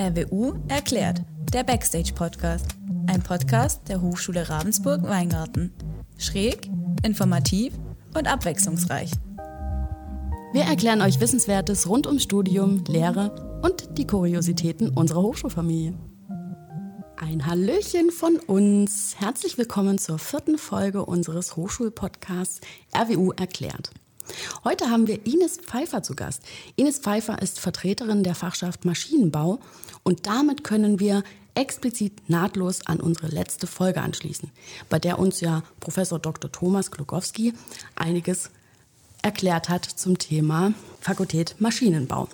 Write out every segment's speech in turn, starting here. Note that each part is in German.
RWU erklärt, der Backstage-Podcast. Ein Podcast der Hochschule Ravensburg-Weingarten. Schräg, informativ und abwechslungsreich. Wir erklären euch Wissenswertes rund ums Studium, Lehre und die Kuriositäten unserer Hochschulfamilie. Ein Hallöchen von uns. Herzlich willkommen zur vierten Folge unseres Hochschulpodcasts RWU erklärt. Heute haben wir Ines Pfeiffer zu Gast. Ines Pfeiffer ist Vertreterin der Fachschaft Maschinenbau und damit können wir explizit nahtlos an unsere letzte Folge anschließen, bei der uns ja Professor Dr. Thomas Klugowski einiges erklärt hat zum Thema Fakultät Maschinenbau.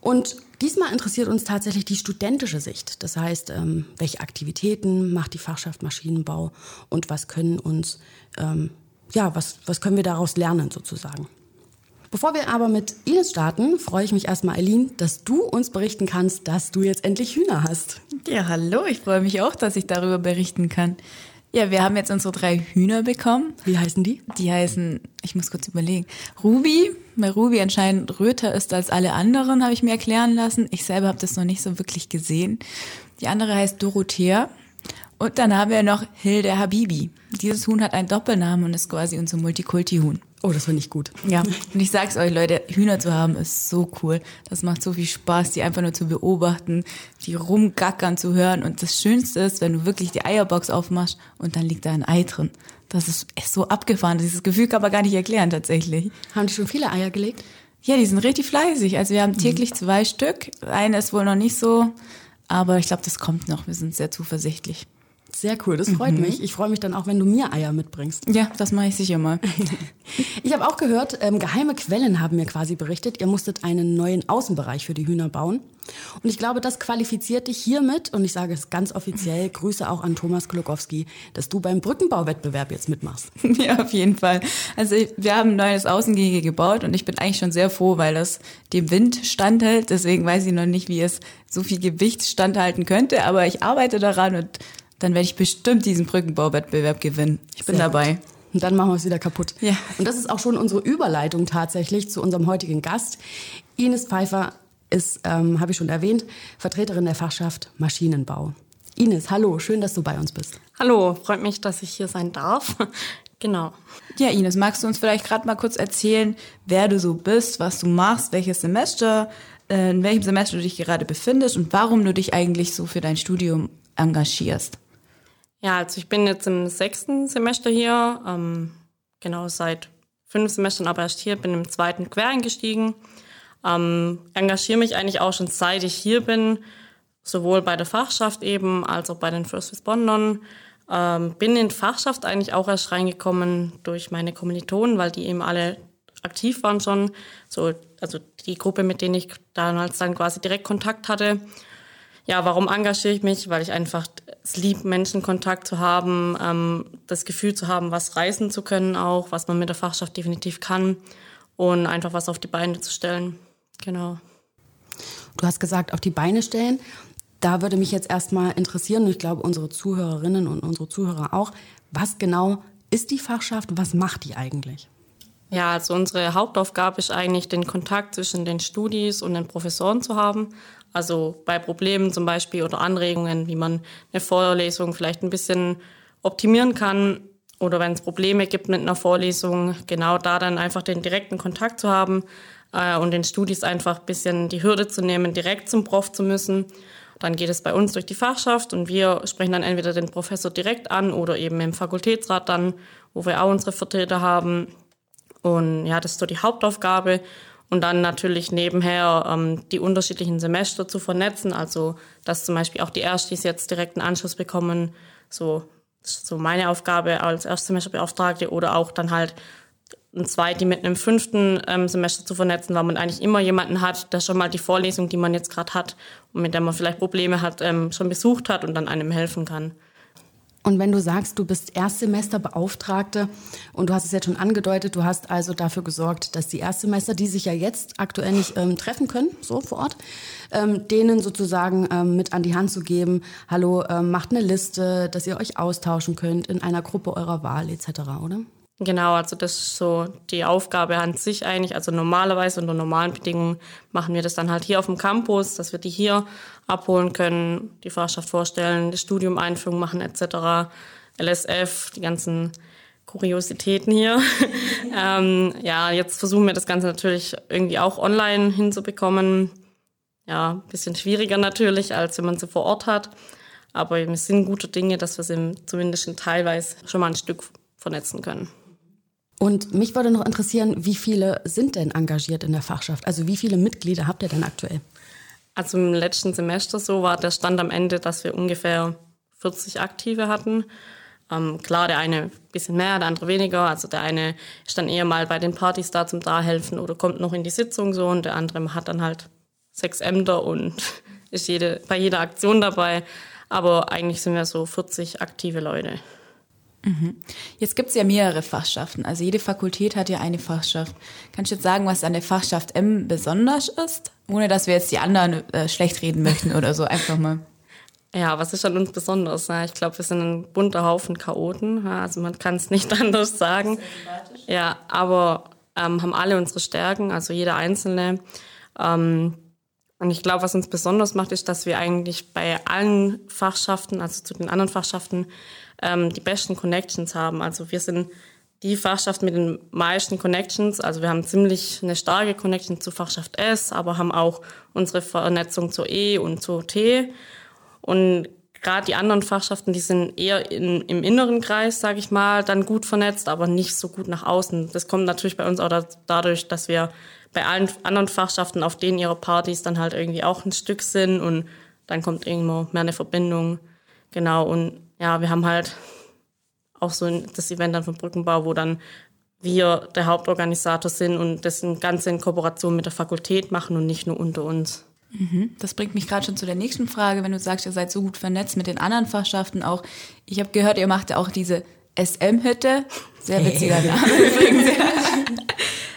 Und diesmal interessiert uns tatsächlich die studentische Sicht. Das heißt, ähm, welche Aktivitäten macht die Fachschaft Maschinenbau und was können uns ähm, ja, was, was können wir daraus lernen sozusagen. Bevor wir aber mit Ines starten, freue ich mich erstmal, Eileen, dass du uns berichten kannst, dass du jetzt endlich Hühner hast. Ja, hallo, ich freue mich auch, dass ich darüber berichten kann. Ja, wir haben jetzt unsere drei Hühner bekommen. Wie heißen die? Die heißen, ich muss kurz überlegen, Ruby, weil Ruby anscheinend röter ist als alle anderen, habe ich mir erklären lassen. Ich selber habe das noch nicht so wirklich gesehen. Die andere heißt Dorothea und dann haben wir noch Hilde Habibi. Dieses Huhn hat einen Doppelnamen und ist quasi unser Multikulti-Huhn. Oh, das finde ich gut. Ja, und ich sag's euch, Leute, Hühner zu haben ist so cool. Das macht so viel Spaß, die einfach nur zu beobachten, die rumgackern zu hören. Und das Schönste ist, wenn du wirklich die Eierbox aufmachst und dann liegt da ein Ei drin. Das ist, ist so abgefahren. Dieses Gefühl kann man gar nicht erklären, tatsächlich. Haben die schon viele Eier gelegt? Ja, die sind richtig fleißig. Also wir haben täglich mhm. zwei Stück. Eine ist wohl noch nicht so, aber ich glaube, das kommt noch. Wir sind sehr zuversichtlich. Sehr cool, das freut mhm. mich. Ich freue mich dann auch, wenn du mir Eier mitbringst. Ja, das mache ich sicher mal. ich habe auch gehört, ähm, geheime Quellen haben mir quasi berichtet, ihr musstet einen neuen Außenbereich für die Hühner bauen. Und ich glaube, das qualifiziert dich hiermit, und ich sage es ganz offiziell, Grüße auch an Thomas Klokowski, dass du beim Brückenbauwettbewerb jetzt mitmachst. Ja, auf jeden Fall. Also wir haben ein neues Außengehege gebaut und ich bin eigentlich schon sehr froh, weil das dem Wind standhält. Deswegen weiß ich noch nicht, wie es so viel Gewicht standhalten könnte, aber ich arbeite daran und dann werde ich bestimmt diesen Brückenbauwettbewerb gewinnen. Ich bin Sehr dabei. Gut. Und dann machen wir es wieder kaputt. Ja. Und das ist auch schon unsere Überleitung tatsächlich zu unserem heutigen Gast. Ines Pfeiffer ist, ähm, habe ich schon erwähnt, Vertreterin der Fachschaft Maschinenbau. Ines, hallo, schön, dass du bei uns bist. Hallo, freut mich, dass ich hier sein darf. genau. Ja, Ines, magst du uns vielleicht gerade mal kurz erzählen, wer du so bist, was du machst, welches Semester, äh, in welchem Semester du dich gerade befindest und warum du dich eigentlich so für dein Studium engagierst? Ja, also ich bin jetzt im sechsten Semester hier, ähm, genau seit fünf Semestern aber erst hier, bin im zweiten quer eingestiegen. Ähm, engagiere mich eigentlich auch schon seit ich hier bin, sowohl bei der Fachschaft eben als auch bei den First Respondern. Ähm, bin in Fachschaft eigentlich auch erst reingekommen durch meine Kommilitonen, weil die eben alle aktiv waren schon. So, also die Gruppe, mit denen ich damals dann quasi direkt Kontakt hatte. Ja, warum engagiere ich mich? Weil ich einfach es lieb, Menschenkontakt zu haben, ähm, das Gefühl zu haben, was reisen zu können auch, was man mit der Fachschaft definitiv kann und einfach was auf die Beine zu stellen. Genau. Du hast gesagt, auf die Beine stellen. Da würde mich jetzt erstmal interessieren, und ich glaube unsere Zuhörerinnen und unsere Zuhörer auch, was genau ist die Fachschaft, was macht die eigentlich? Ja, also unsere Hauptaufgabe ist eigentlich, den Kontakt zwischen den Studis und den Professoren zu haben. Also bei Problemen zum Beispiel oder Anregungen, wie man eine Vorlesung vielleicht ein bisschen optimieren kann oder wenn es Probleme gibt mit einer Vorlesung, genau da dann einfach den direkten Kontakt zu haben äh, und den Studis einfach ein bisschen die Hürde zu nehmen, direkt zum Prof zu müssen. Dann geht es bei uns durch die Fachschaft und wir sprechen dann entweder den Professor direkt an oder eben im Fakultätsrat dann, wo wir auch unsere Vertreter haben. Und ja, das ist so die Hauptaufgabe. Und dann natürlich nebenher ähm, die unterschiedlichen Semester zu vernetzen, also dass zum Beispiel auch die Erstis jetzt direkten Anschluss bekommen, so, so meine Aufgabe als Erstsemesterbeauftragte oder auch dann halt ein Zweiti mit einem fünften ähm, Semester zu vernetzen, weil man eigentlich immer jemanden hat, der schon mal die Vorlesung, die man jetzt gerade hat und mit der man vielleicht Probleme hat, ähm, schon besucht hat und dann einem helfen kann. Und wenn du sagst, du bist Erstsemesterbeauftragte und du hast es jetzt schon angedeutet, du hast also dafür gesorgt, dass die Erstsemester, die sich ja jetzt aktuell nicht ähm, treffen können, so vor Ort, ähm, denen sozusagen ähm, mit an die Hand zu geben, hallo, ähm, macht eine Liste, dass ihr euch austauschen könnt in einer Gruppe eurer Wahl etc., oder? Genau, also das ist so die Aufgabe an sich eigentlich. Also normalerweise unter normalen Bedingungen machen wir das dann halt hier auf dem Campus, dass wir die hier abholen können, die Fachschaft vorstellen, das Studium Einführung machen etc. LSF, die ganzen Kuriositäten hier. ähm, ja, jetzt versuchen wir das Ganze natürlich irgendwie auch online hinzubekommen. Ja, bisschen schwieriger natürlich, als wenn man sie vor Ort hat. Aber wir sind gute Dinge, dass wir sie zumindest teilweise schon mal ein Stück vernetzen können. Und mich würde noch interessieren, wie viele sind denn engagiert in der Fachschaft? Also wie viele Mitglieder habt ihr denn aktuell? Also im letzten Semester so war der Stand am Ende, dass wir ungefähr 40 Aktive hatten. Ähm, klar, der eine ein bisschen mehr, der andere weniger. Also der eine ist dann eher mal bei den Partys da zum Dahelfen oder kommt noch in die Sitzung so und der andere hat dann halt sechs Ämter und ist jede, bei jeder Aktion dabei. Aber eigentlich sind wir so 40 aktive Leute. Mhm. Jetzt gibt es ja mehrere Fachschaften. Also jede Fakultät hat ja eine Fachschaft. Kannst du jetzt sagen, was an der Fachschaft M besonders ist? Ohne dass wir jetzt die anderen äh, schlecht reden möchten oder so. Einfach mal. Ja, was ist an uns besonders? Ich glaube, wir sind ein bunter Haufen Chaoten. Also man kann es nicht anders sagen. Ja, aber ähm, haben alle unsere Stärken, also jeder Einzelne. Ähm, und ich glaube, was uns besonders macht, ist, dass wir eigentlich bei allen Fachschaften, also zu den anderen Fachschaften, ähm, die besten Connections haben. Also wir sind die Fachschaft mit den meisten Connections. Also wir haben ziemlich eine starke Connection zu Fachschaft S, aber haben auch unsere Vernetzung zur E und zur T. Und gerade die anderen Fachschaften, die sind eher in, im inneren Kreis, sage ich mal, dann gut vernetzt, aber nicht so gut nach außen. Das kommt natürlich bei uns auch da, dadurch, dass wir bei allen anderen Fachschaften auf denen ihre Partys dann halt irgendwie auch ein Stück sind und dann kommt irgendwo mehr eine Verbindung. Genau, und ja, wir haben halt auch so das Event dann vom Brückenbau, wo dann wir der Hauptorganisator sind und das Ganze in Kooperation mit der Fakultät machen und nicht nur unter uns. Mhm. Das bringt mich gerade schon zu der nächsten Frage, wenn du sagst, ihr seid so gut vernetzt mit den anderen Fachschaften auch. Ich habe gehört, ihr macht ja auch diese SM-Hütte. Sehr witziger Name übrigens.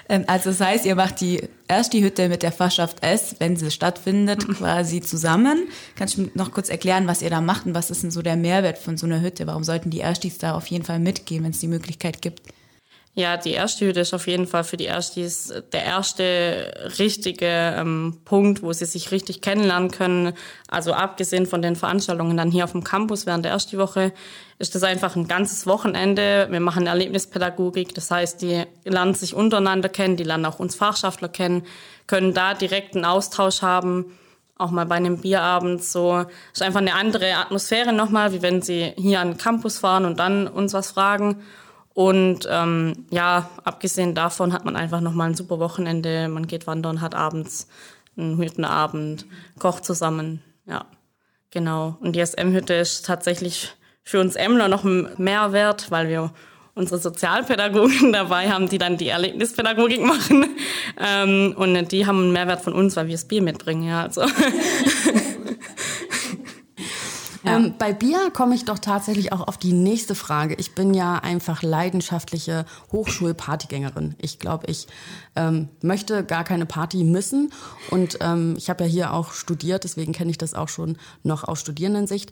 Ähm, also das heißt, ihr macht die erst die Hütte mit der Fachschaft S, wenn sie stattfindet, quasi zusammen. Kannst du noch kurz erklären, was ihr da macht und was ist denn so der Mehrwert von so einer Hütte? Warum sollten die Erstis da auf jeden Fall mitgehen, wenn es die Möglichkeit gibt? Ja, die erste Hütte ist auf jeden Fall für die Erstis der erste richtige ähm, Punkt, wo sie sich richtig kennenlernen können. Also abgesehen von den Veranstaltungen dann hier auf dem Campus während der ersten Woche ist das einfach ein ganzes Wochenende. Wir machen Erlebnispädagogik, das heißt, die lernen sich untereinander kennen, die lernen auch uns Fachschaftler kennen, können da direkten Austausch haben auch mal bei einem Bierabend so. Ist einfach eine andere Atmosphäre nochmal, wie wenn sie hier an den Campus fahren und dann uns was fragen. Und ähm, ja, abgesehen davon hat man einfach nochmal ein super Wochenende. Man geht wandern, hat abends einen Hüttenabend, kocht zusammen. Ja, genau. Und die SM-Hütte ist tatsächlich für uns Emler noch ein Mehrwert, weil wir unsere Sozialpädagogen dabei haben, die dann die Erlebnispädagogik machen. Ähm, und die haben einen Mehrwert von uns, weil wir das Bier mitbringen. Ja, also. Ähm, bei Bier komme ich doch tatsächlich auch auf die nächste Frage. Ich bin ja einfach leidenschaftliche Hochschulpartygängerin. Ich glaube, ich ähm, möchte gar keine Party missen. Und ähm, ich habe ja hier auch studiert, deswegen kenne ich das auch schon noch aus Studierendensicht.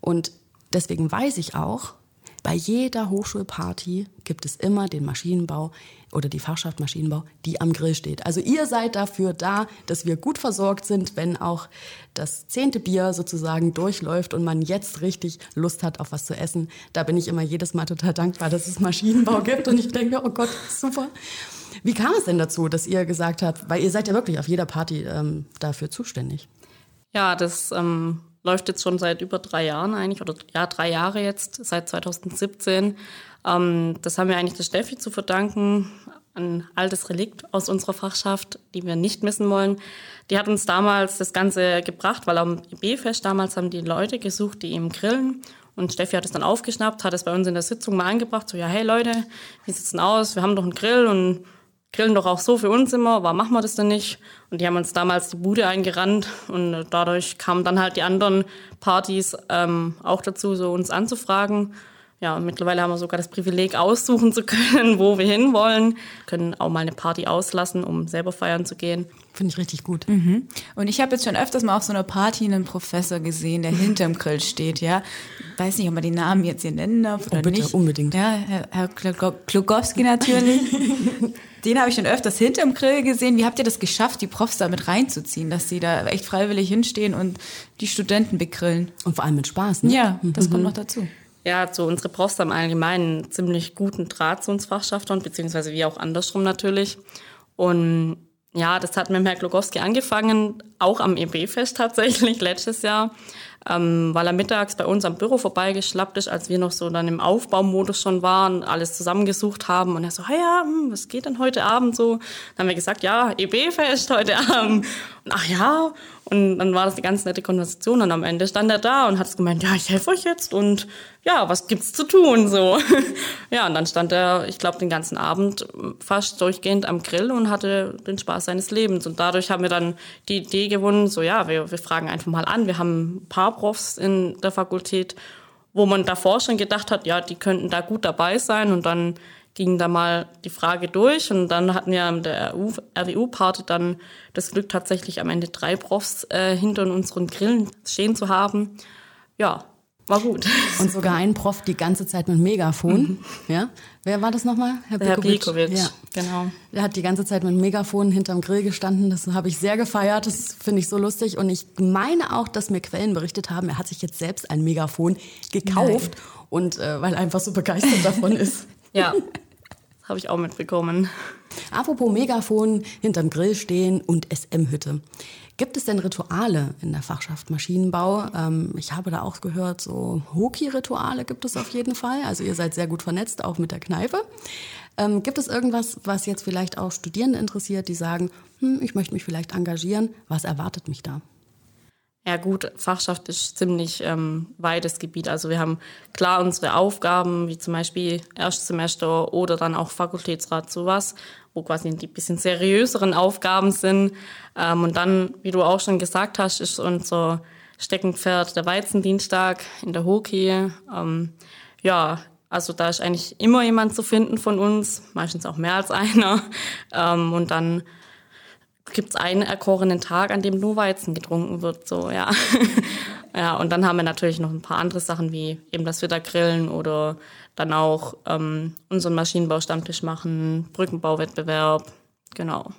Und deswegen weiß ich auch, bei jeder Hochschulparty gibt es immer den Maschinenbau oder die Fachschaft Maschinenbau, die am Grill steht. Also ihr seid dafür da, dass wir gut versorgt sind, wenn auch das zehnte Bier sozusagen durchläuft und man jetzt richtig Lust hat auf was zu essen. Da bin ich immer jedes Mal total dankbar, dass es Maschinenbau gibt und ich denke, oh Gott, super. Wie kam es denn dazu, dass ihr gesagt habt, weil ihr seid ja wirklich auf jeder Party ähm, dafür zuständig? Ja, das ähm, läuft jetzt schon seit über drei Jahren eigentlich, oder ja, drei Jahre jetzt, seit 2017. Ähm, das haben wir eigentlich der Steffi zu verdanken, ein altes Relikt aus unserer Fachschaft, die wir nicht missen wollen. Die hat uns damals das Ganze gebracht, weil am IB-Fest damals haben die Leute gesucht, die eben grillen. Und Steffi hat es dann aufgeschnappt, hat es bei uns in der Sitzung mal angebracht, so, ja, hey Leute, wie sieht's denn aus? Wir haben doch einen Grill und grillen doch auch so für uns immer, warum machen wir das denn nicht? Und die haben uns damals die Bude eingerannt und dadurch kamen dann halt die anderen Partys ähm, auch dazu, so uns anzufragen. Ja, mittlerweile haben wir sogar das Privileg, aussuchen zu können, wo wir hinwollen. Können auch mal eine Party auslassen, um selber feiern zu gehen. Finde ich richtig gut. Mhm. Und ich habe jetzt schon öfters mal auf so einer Party einen Professor gesehen, der hinterm Grill steht, ja. Weiß nicht, ob man die Namen jetzt hier nennen darf oder oh, bitte, nicht. unbedingt. Ja, Herr, Herr Klugowski natürlich. Den habe ich schon öfters hinterm Grill gesehen. Wie habt ihr das geschafft, die Profs da mit reinzuziehen, dass sie da echt freiwillig hinstehen und die Studenten begrillen? Und vor allem mit Spaß, ne? Ja, das mhm. kommt noch dazu. Ja, so unsere Profs haben allgemein einen ziemlich guten Draht zu uns Fachschaftern, beziehungsweise wie auch andersrum natürlich. Und ja, das hat mit Herrn Glogowski angefangen, auch am EB-Fest tatsächlich letztes Jahr ähm, weil er mittags bei uns am Büro vorbeigeschlappt ist, als wir noch so dann im Aufbaumodus schon waren, alles zusammengesucht haben. Und er so, hey, ja, hm, was geht denn heute Abend so? Dann haben wir gesagt, ja, EB-Fest heute Abend. Und ach ja, und dann war das eine ganz nette Konversation und am Ende stand er da und hat gemeint, ja, ich helfe euch jetzt und ja, was gibt's zu tun so. ja, und dann stand er, ich glaube, den ganzen Abend fast durchgehend am Grill und hatte den Spaß seines Lebens und dadurch haben wir dann die Idee gewonnen, so ja, wir, wir fragen einfach mal an. Wir haben ein paar Profs in der Fakultät, wo man davor schon gedacht hat, ja, die könnten da gut dabei sein und dann ging da mal die Frage durch und dann hatten wir an der RWU-Party dann das Glück, tatsächlich am Ende drei Profs äh, hinter unseren Grillen stehen zu haben. Ja, war gut. Und sogar ein Prof die ganze Zeit mit Megafon. Mhm. Ja? Wer war das nochmal? Herr Bikovic. Herr Bikovic, ja. genau. Der hat die ganze Zeit mit Megafon hinterm Grill gestanden. Das habe ich sehr gefeiert. Das finde ich so lustig. Und ich meine auch, dass mir Quellen berichtet haben, er hat sich jetzt selbst ein Megafon gekauft. Nein. Und äh, weil er einfach so begeistert davon ist. Ja, habe ich auch mitbekommen. Apropos Megafon, hinterm Grill stehen und SM-Hütte. Gibt es denn Rituale in der Fachschaft Maschinenbau? Ähm, ich habe da auch gehört, so Hoki-Rituale gibt es auf jeden Fall. Also ihr seid sehr gut vernetzt, auch mit der Kneipe. Ähm, gibt es irgendwas, was jetzt vielleicht auch Studierende interessiert, die sagen, hm, ich möchte mich vielleicht engagieren? Was erwartet mich da? Ja gut, Fachschaft ist ziemlich ähm, weites Gebiet. Also wir haben klar unsere Aufgaben, wie zum Beispiel Erstsemester oder dann auch Fakultätsrat, sowas, wo quasi die bisschen seriöseren Aufgaben sind. Ähm, und dann, wie du auch schon gesagt hast, ist unser Steckenpferd der Weizendienstag in der Hoki. Ähm, ja, also da ist eigentlich immer jemand zu finden von uns, meistens auch mehr als einer. Ähm, und dann gibt es einen erkorenen Tag, an dem nur Weizen getrunken wird, so, ja. ja, und dann haben wir natürlich noch ein paar andere Sachen, wie eben, dass wir grillen oder dann auch ähm, unseren Maschinenbaustammtisch machen, Brückenbauwettbewerb, genau.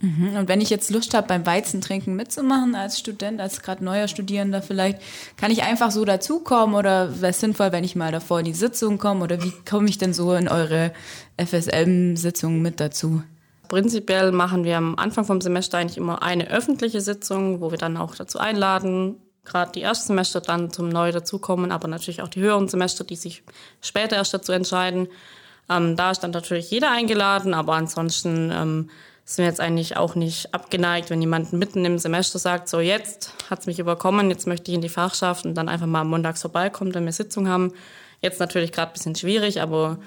Mhm. Und wenn ich jetzt Lust habe, beim Weizentrinken mitzumachen als Student, als gerade neuer Studierender vielleicht, kann ich einfach so dazukommen oder wäre es sinnvoll, wenn ich mal davor in die Sitzung komme oder wie komme ich denn so in eure FSM-Sitzungen mit dazu? Prinzipiell machen wir am Anfang vom Semester eigentlich immer eine öffentliche Sitzung, wo wir dann auch dazu einladen, gerade die Erstsemester dann zum Neu dazukommen, aber natürlich auch die höheren Semester, die sich später erst dazu entscheiden. Ähm, da ist dann natürlich jeder eingeladen, aber ansonsten ähm, sind wir jetzt eigentlich auch nicht abgeneigt, wenn jemand mitten im Semester sagt, so jetzt hat's mich überkommen, jetzt möchte ich in die Fachschaft und dann einfach mal montags vorbeikommt, wenn wir Sitzung haben. Jetzt natürlich gerade bisschen schwierig, aber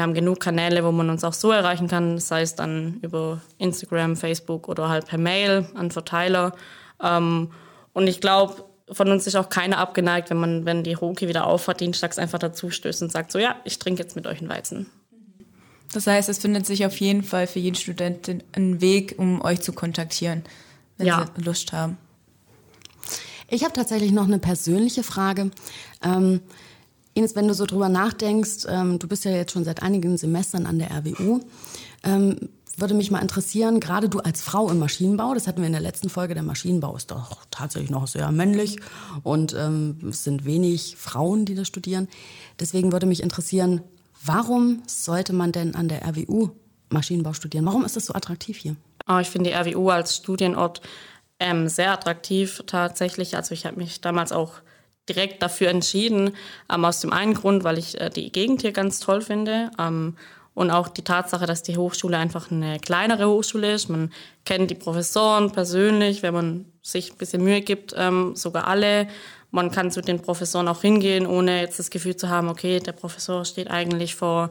wir haben genug Kanäle, wo man uns auch so erreichen kann, sei es dann über Instagram, Facebook oder halt per Mail an Verteiler. Ähm, und ich glaube, von uns ist auch keiner abgeneigt, wenn man, wenn die Hoki wieder aufhat, dienstags einfach dazu stößt und sagt so, ja, ich trinke jetzt mit euch einen Weizen. Das heißt, es findet sich auf jeden Fall für jeden Studenten ein Weg, um euch zu kontaktieren, wenn ja. sie Lust haben. Ich habe tatsächlich noch eine persönliche Frage. Ähm, Ines, wenn du so drüber nachdenkst, ähm, du bist ja jetzt schon seit einigen Semestern an der RWU, ähm, würde mich mal interessieren, gerade du als Frau im Maschinenbau, das hatten wir in der letzten Folge, der Maschinenbau ist doch tatsächlich noch sehr männlich und ähm, es sind wenig Frauen, die das studieren. Deswegen würde mich interessieren, warum sollte man denn an der RWU Maschinenbau studieren? Warum ist das so attraktiv hier? Oh, ich finde die RWU als Studienort ähm, sehr attraktiv tatsächlich. Also ich habe mich damals auch direkt dafür entschieden. Ähm, aus dem einen Grund, weil ich äh, die Gegend hier ganz toll finde. Ähm, und auch die Tatsache, dass die Hochschule einfach eine kleinere Hochschule ist. Man kennt die Professoren persönlich, wenn man sich ein bisschen Mühe gibt, ähm, sogar alle. Man kann zu den Professoren auch hingehen, ohne jetzt das Gefühl zu haben, okay, der Professor steht eigentlich vor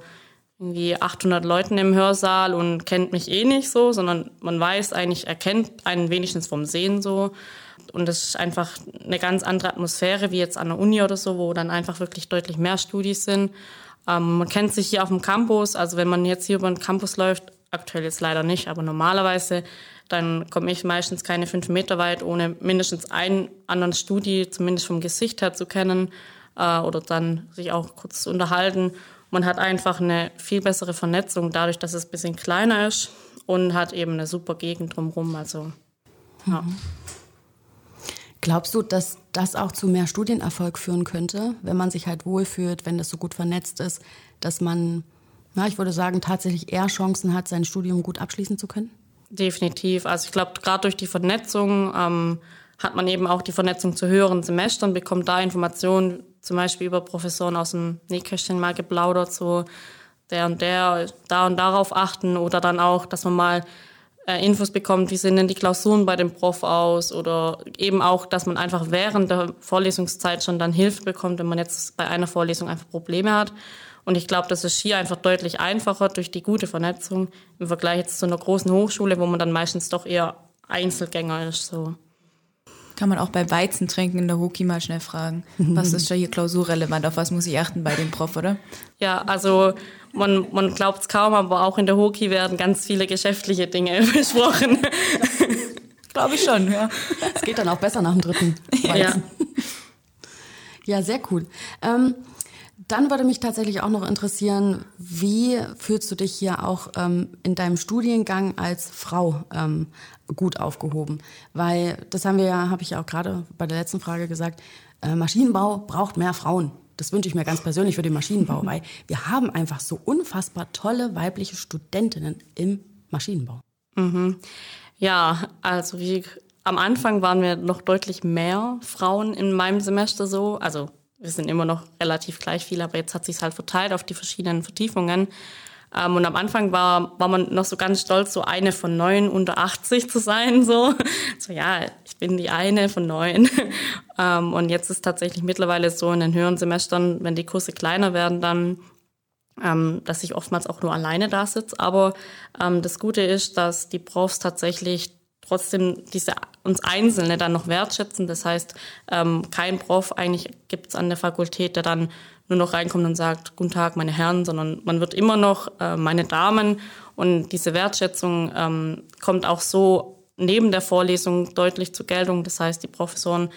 irgendwie 800 Leuten im Hörsaal und kennt mich eh nicht so, sondern man weiß eigentlich, er kennt einen wenigstens vom Sehen so. Und das ist einfach eine ganz andere Atmosphäre wie jetzt an der Uni oder so, wo dann einfach wirklich deutlich mehr Studis sind. Ähm, man kennt sich hier auf dem Campus, also wenn man jetzt hier über den Campus läuft, aktuell jetzt leider nicht, aber normalerweise, dann komme ich meistens keine fünf Meter weit, ohne mindestens einen anderen Studi, zumindest vom Gesicht her zu kennen äh, oder dann sich auch kurz zu unterhalten. Man hat einfach eine viel bessere Vernetzung dadurch, dass es ein bisschen kleiner ist und hat eben eine super Gegend drumherum. Also, ja. Mhm. Glaubst du, dass das auch zu mehr Studienerfolg führen könnte, wenn man sich halt wohlfühlt, wenn das so gut vernetzt ist, dass man, na, ich würde sagen, tatsächlich eher Chancen hat, sein Studium gut abschließen zu können? Definitiv. Also ich glaube, gerade durch die Vernetzung ähm, hat man eben auch die Vernetzung zu höheren Semestern, bekommt da Informationen, zum Beispiel über Professoren aus dem Nähkästchen mal geplaudert, so der und der, da und darauf achten oder dann auch, dass man mal Infos bekommt, wie sehen denn die Klausuren bei dem Prof aus oder eben auch, dass man einfach während der Vorlesungszeit schon dann Hilfe bekommt, wenn man jetzt bei einer Vorlesung einfach Probleme hat. Und ich glaube, das ist hier einfach deutlich einfacher durch die gute Vernetzung im Vergleich jetzt zu einer großen Hochschule, wo man dann meistens doch eher Einzelgänger ist. So. Kann man auch bei Weizen trinken in der Hoki mal schnell fragen. Was ist da hier klausurrelevant? Auf was muss ich achten bei dem Prof, oder? Ja, also man, man glaubt es kaum, aber auch in der Hoki werden ganz viele geschäftliche Dinge besprochen. Glaube ich schon, ja. Es geht dann auch besser nach dem dritten Weizen. Ja, ja sehr cool. Ähm, dann würde mich tatsächlich auch noch interessieren, wie fühlst du dich hier auch ähm, in deinem Studiengang als Frau ähm, gut aufgehoben? Weil das haben wir ja, habe ich ja auch gerade bei der letzten Frage gesagt, äh, Maschinenbau braucht mehr Frauen. Das wünsche ich mir ganz persönlich für den Maschinenbau, weil wir haben einfach so unfassbar tolle weibliche Studentinnen im Maschinenbau. Mhm. Ja, also wie am Anfang waren wir noch deutlich mehr Frauen in meinem Semester so. Also wir sind immer noch relativ gleich viele, aber jetzt hat sich halt verteilt auf die verschiedenen Vertiefungen. Ähm, und am Anfang war, war man noch so ganz stolz, so eine von neun unter 80 zu sein. So, so ja, ich bin die eine von neun. ähm, und jetzt ist tatsächlich mittlerweile so in den höheren Semestern, wenn die Kurse kleiner werden, dann ähm, dass ich oftmals auch nur alleine da sitze. Aber ähm, das Gute ist, dass die Profs tatsächlich trotzdem diese uns Einzelne dann noch wertschätzen. Das heißt, ähm, kein Prof eigentlich gibt es an der Fakultät, der dann nur noch reinkommt und sagt, guten Tag, meine Herren, sondern man wird immer noch äh, meine Damen. Und diese Wertschätzung ähm, kommt auch so neben der Vorlesung deutlich zur Geltung. Das heißt, die Professoren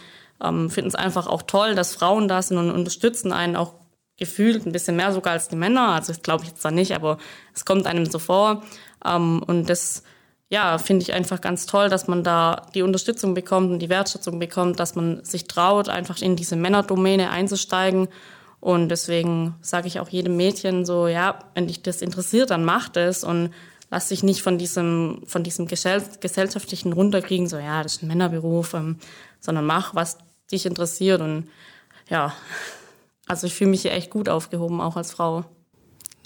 ähm, finden es einfach auch toll, dass Frauen da sind und unterstützen einen auch gefühlt ein bisschen mehr sogar als die Männer. Also das glaube ich jetzt da nicht, aber es kommt einem so vor. Ähm, und das ja, finde ich einfach ganz toll, dass man da die Unterstützung bekommt und die Wertschätzung bekommt, dass man sich traut, einfach in diese Männerdomäne einzusteigen. Und deswegen sage ich auch jedem Mädchen so, ja, wenn dich das interessiert, dann mach das und lass dich nicht von diesem, von diesem gesellschaftlichen runterkriegen, so, ja, das ist ein Männerberuf, ähm, sondern mach, was dich interessiert. Und ja, also ich fühle mich hier echt gut aufgehoben, auch als Frau.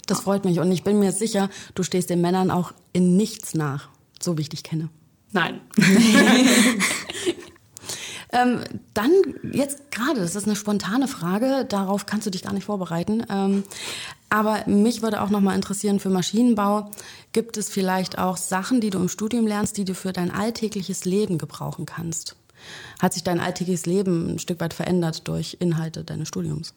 Das freut mich und ich bin mir sicher, du stehst den Männern auch in nichts nach so wie ich dich kenne. Nein. ähm, dann jetzt gerade, das ist eine spontane Frage, darauf kannst du dich gar nicht vorbereiten. Ähm, aber mich würde auch noch mal interessieren für Maschinenbau, gibt es vielleicht auch Sachen, die du im Studium lernst, die du für dein alltägliches Leben gebrauchen kannst? Hat sich dein alltägliches Leben ein Stück weit verändert durch Inhalte deines Studiums?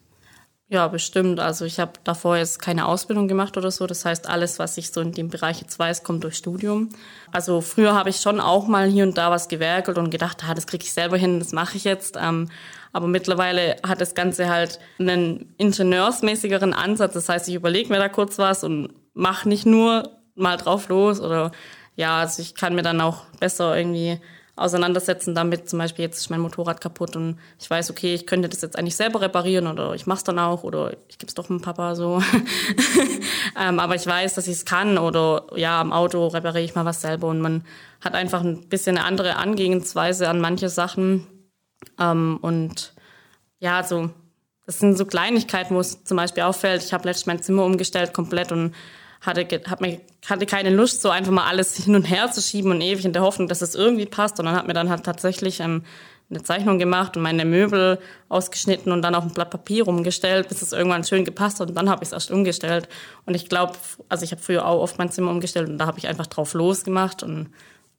Ja, bestimmt. Also ich habe davor jetzt keine Ausbildung gemacht oder so. Das heißt, alles, was ich so in dem Bereich jetzt weiß, kommt durch Studium. Also früher habe ich schon auch mal hier und da was gewerkelt und gedacht, ah, das kriege ich selber hin, das mache ich jetzt. Ähm, aber mittlerweile hat das Ganze halt einen ingenieursmäßigeren Ansatz. Das heißt, ich überlege mir da kurz was und mache nicht nur mal drauf los oder ja, also ich kann mir dann auch besser irgendwie auseinandersetzen damit. Zum Beispiel jetzt ist mein Motorrad kaputt und ich weiß, okay, ich könnte das jetzt eigentlich selber reparieren oder ich mache es dann auch oder ich gebe es doch dem Papa so. ähm, aber ich weiß, dass ich es kann oder ja, am Auto repariere ich mal was selber und man hat einfach ein bisschen eine andere Angehensweise an manche Sachen. Ähm, und ja, so das sind so Kleinigkeiten, wo es zum Beispiel auffällt. Ich habe letztens mein Zimmer umgestellt komplett und hatte, hat mir, hatte keine Lust, so einfach mal alles hin und her zu schieben und ewig in der Hoffnung, dass es irgendwie passt. Und dann hat mir dann halt tatsächlich ähm, eine Zeichnung gemacht und meine Möbel ausgeschnitten und dann auf ein Blatt Papier rumgestellt, bis es irgendwann schön gepasst hat und dann habe ich es erst umgestellt. Und ich glaube, also ich habe früher auch oft mein Zimmer umgestellt und da habe ich einfach drauf losgemacht und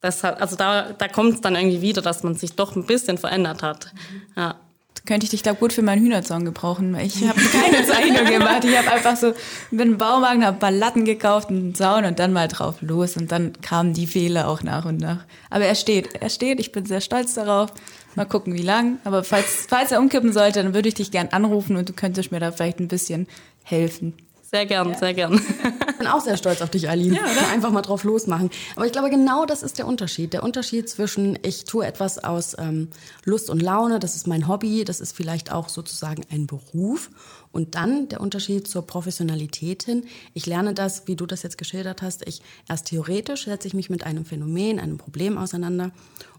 das hat, also da, da kommt es dann irgendwie wieder, dass man sich doch ein bisschen verändert hat. Ja. Könnte ich dich, glaube gut für meinen Hühnerzaun gebrauchen. Ich habe keine Zeichnung gemacht. Ich habe einfach so, bin im Baumarkt, habe Ballatten gekauft, einen Zaun und dann mal drauf los. Und dann kamen die Fehler auch nach und nach. Aber er steht, er steht. Ich bin sehr stolz darauf. Mal gucken, wie lang. Aber falls, falls er umkippen sollte, dann würde ich dich gern anrufen und du könntest mir da vielleicht ein bisschen helfen. Sehr gern, ja. sehr gern. Ich bin auch sehr stolz auf dich, Aline. Ja, Einfach mal drauf losmachen. Aber ich glaube, genau das ist der Unterschied. Der Unterschied zwischen, ich tue etwas aus ähm, Lust und Laune, das ist mein Hobby, das ist vielleicht auch sozusagen ein Beruf. Und dann der Unterschied zur Professionalität hin. Ich lerne das, wie du das jetzt geschildert hast. Ich erst theoretisch setze ich mich mit einem Phänomen, einem Problem auseinander.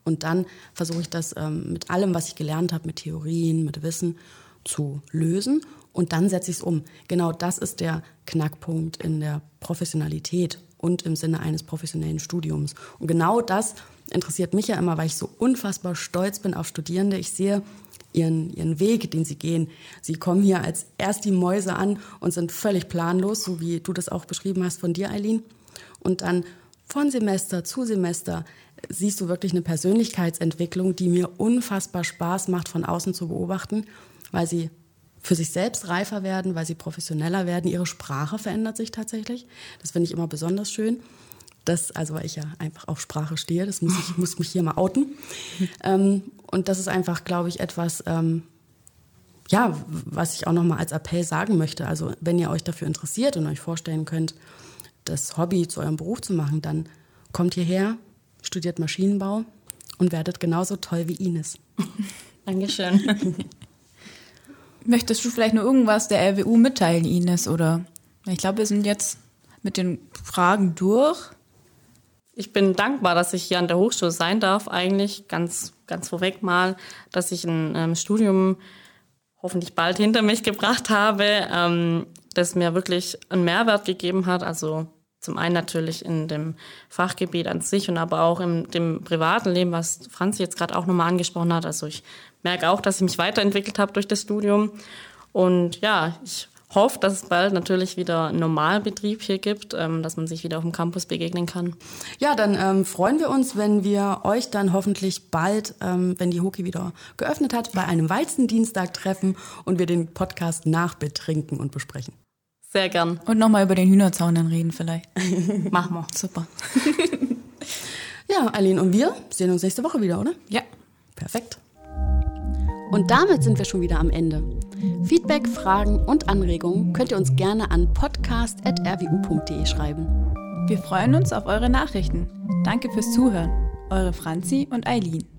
Und dann versuche ich das ähm, mit allem, was ich gelernt habe, mit Theorien, mit Wissen zu lösen und dann setze ich es um. Genau das ist der Knackpunkt in der Professionalität und im Sinne eines professionellen Studiums. Und genau das interessiert mich ja immer, weil ich so unfassbar stolz bin auf Studierende. Ich sehe ihren, ihren Weg, den sie gehen. Sie kommen hier als erst die Mäuse an und sind völlig planlos, so wie du das auch beschrieben hast von dir, Eileen. Und dann von Semester zu Semester siehst du wirklich eine Persönlichkeitsentwicklung, die mir unfassbar Spaß macht, von außen zu beobachten, weil sie für sich selbst reifer werden, weil sie professioneller werden. Ihre Sprache verändert sich tatsächlich. Das finde ich immer besonders schön. Das, also weil ich ja einfach auf Sprache stehe, das muss ich muss mich hier mal outen. Ähm, und das ist einfach, glaube ich, etwas, ähm, ja, was ich auch noch mal als Appell sagen möchte. Also wenn ihr euch dafür interessiert und euch vorstellen könnt, das Hobby zu eurem Beruf zu machen, dann kommt hierher, studiert Maschinenbau und werdet genauso toll wie Ines. Dankeschön. Möchtest du vielleicht nur irgendwas der RWU mitteilen, Ines? Oder ich glaube, wir sind jetzt mit den Fragen durch. Ich bin dankbar, dass ich hier an der Hochschule sein darf. Eigentlich ganz, ganz vorweg mal, dass ich ein ähm, Studium hoffentlich bald hinter mich gebracht habe, ähm, das mir wirklich einen Mehrwert gegeben hat. Also zum einen natürlich in dem Fachgebiet an sich und aber auch in dem privaten Leben, was Franzi jetzt gerade auch nochmal angesprochen hat. Also ich merke auch, dass ich mich weiterentwickelt habe durch das Studium. Und ja, ich hoffe, dass es bald natürlich wieder einen Normalbetrieb hier gibt, ähm, dass man sich wieder auf dem Campus begegnen kann. Ja, dann ähm, freuen wir uns, wenn wir euch dann hoffentlich bald, ähm, wenn die Hoki wieder geöffnet hat, bei einem Weizendienstag treffen und wir den Podcast nachbetrinken und besprechen. Sehr gern. Und nochmal über den Hühnerzaun dann reden vielleicht. Machen wir. Super. ja, Aline und wir sehen uns nächste Woche wieder, oder? Ja. Perfekt. Und damit sind wir schon wieder am Ende. Feedback, Fragen und Anregungen könnt ihr uns gerne an podcast.rwu.de schreiben. Wir freuen uns auf eure Nachrichten. Danke fürs Zuhören. Eure Franzi und Eileen.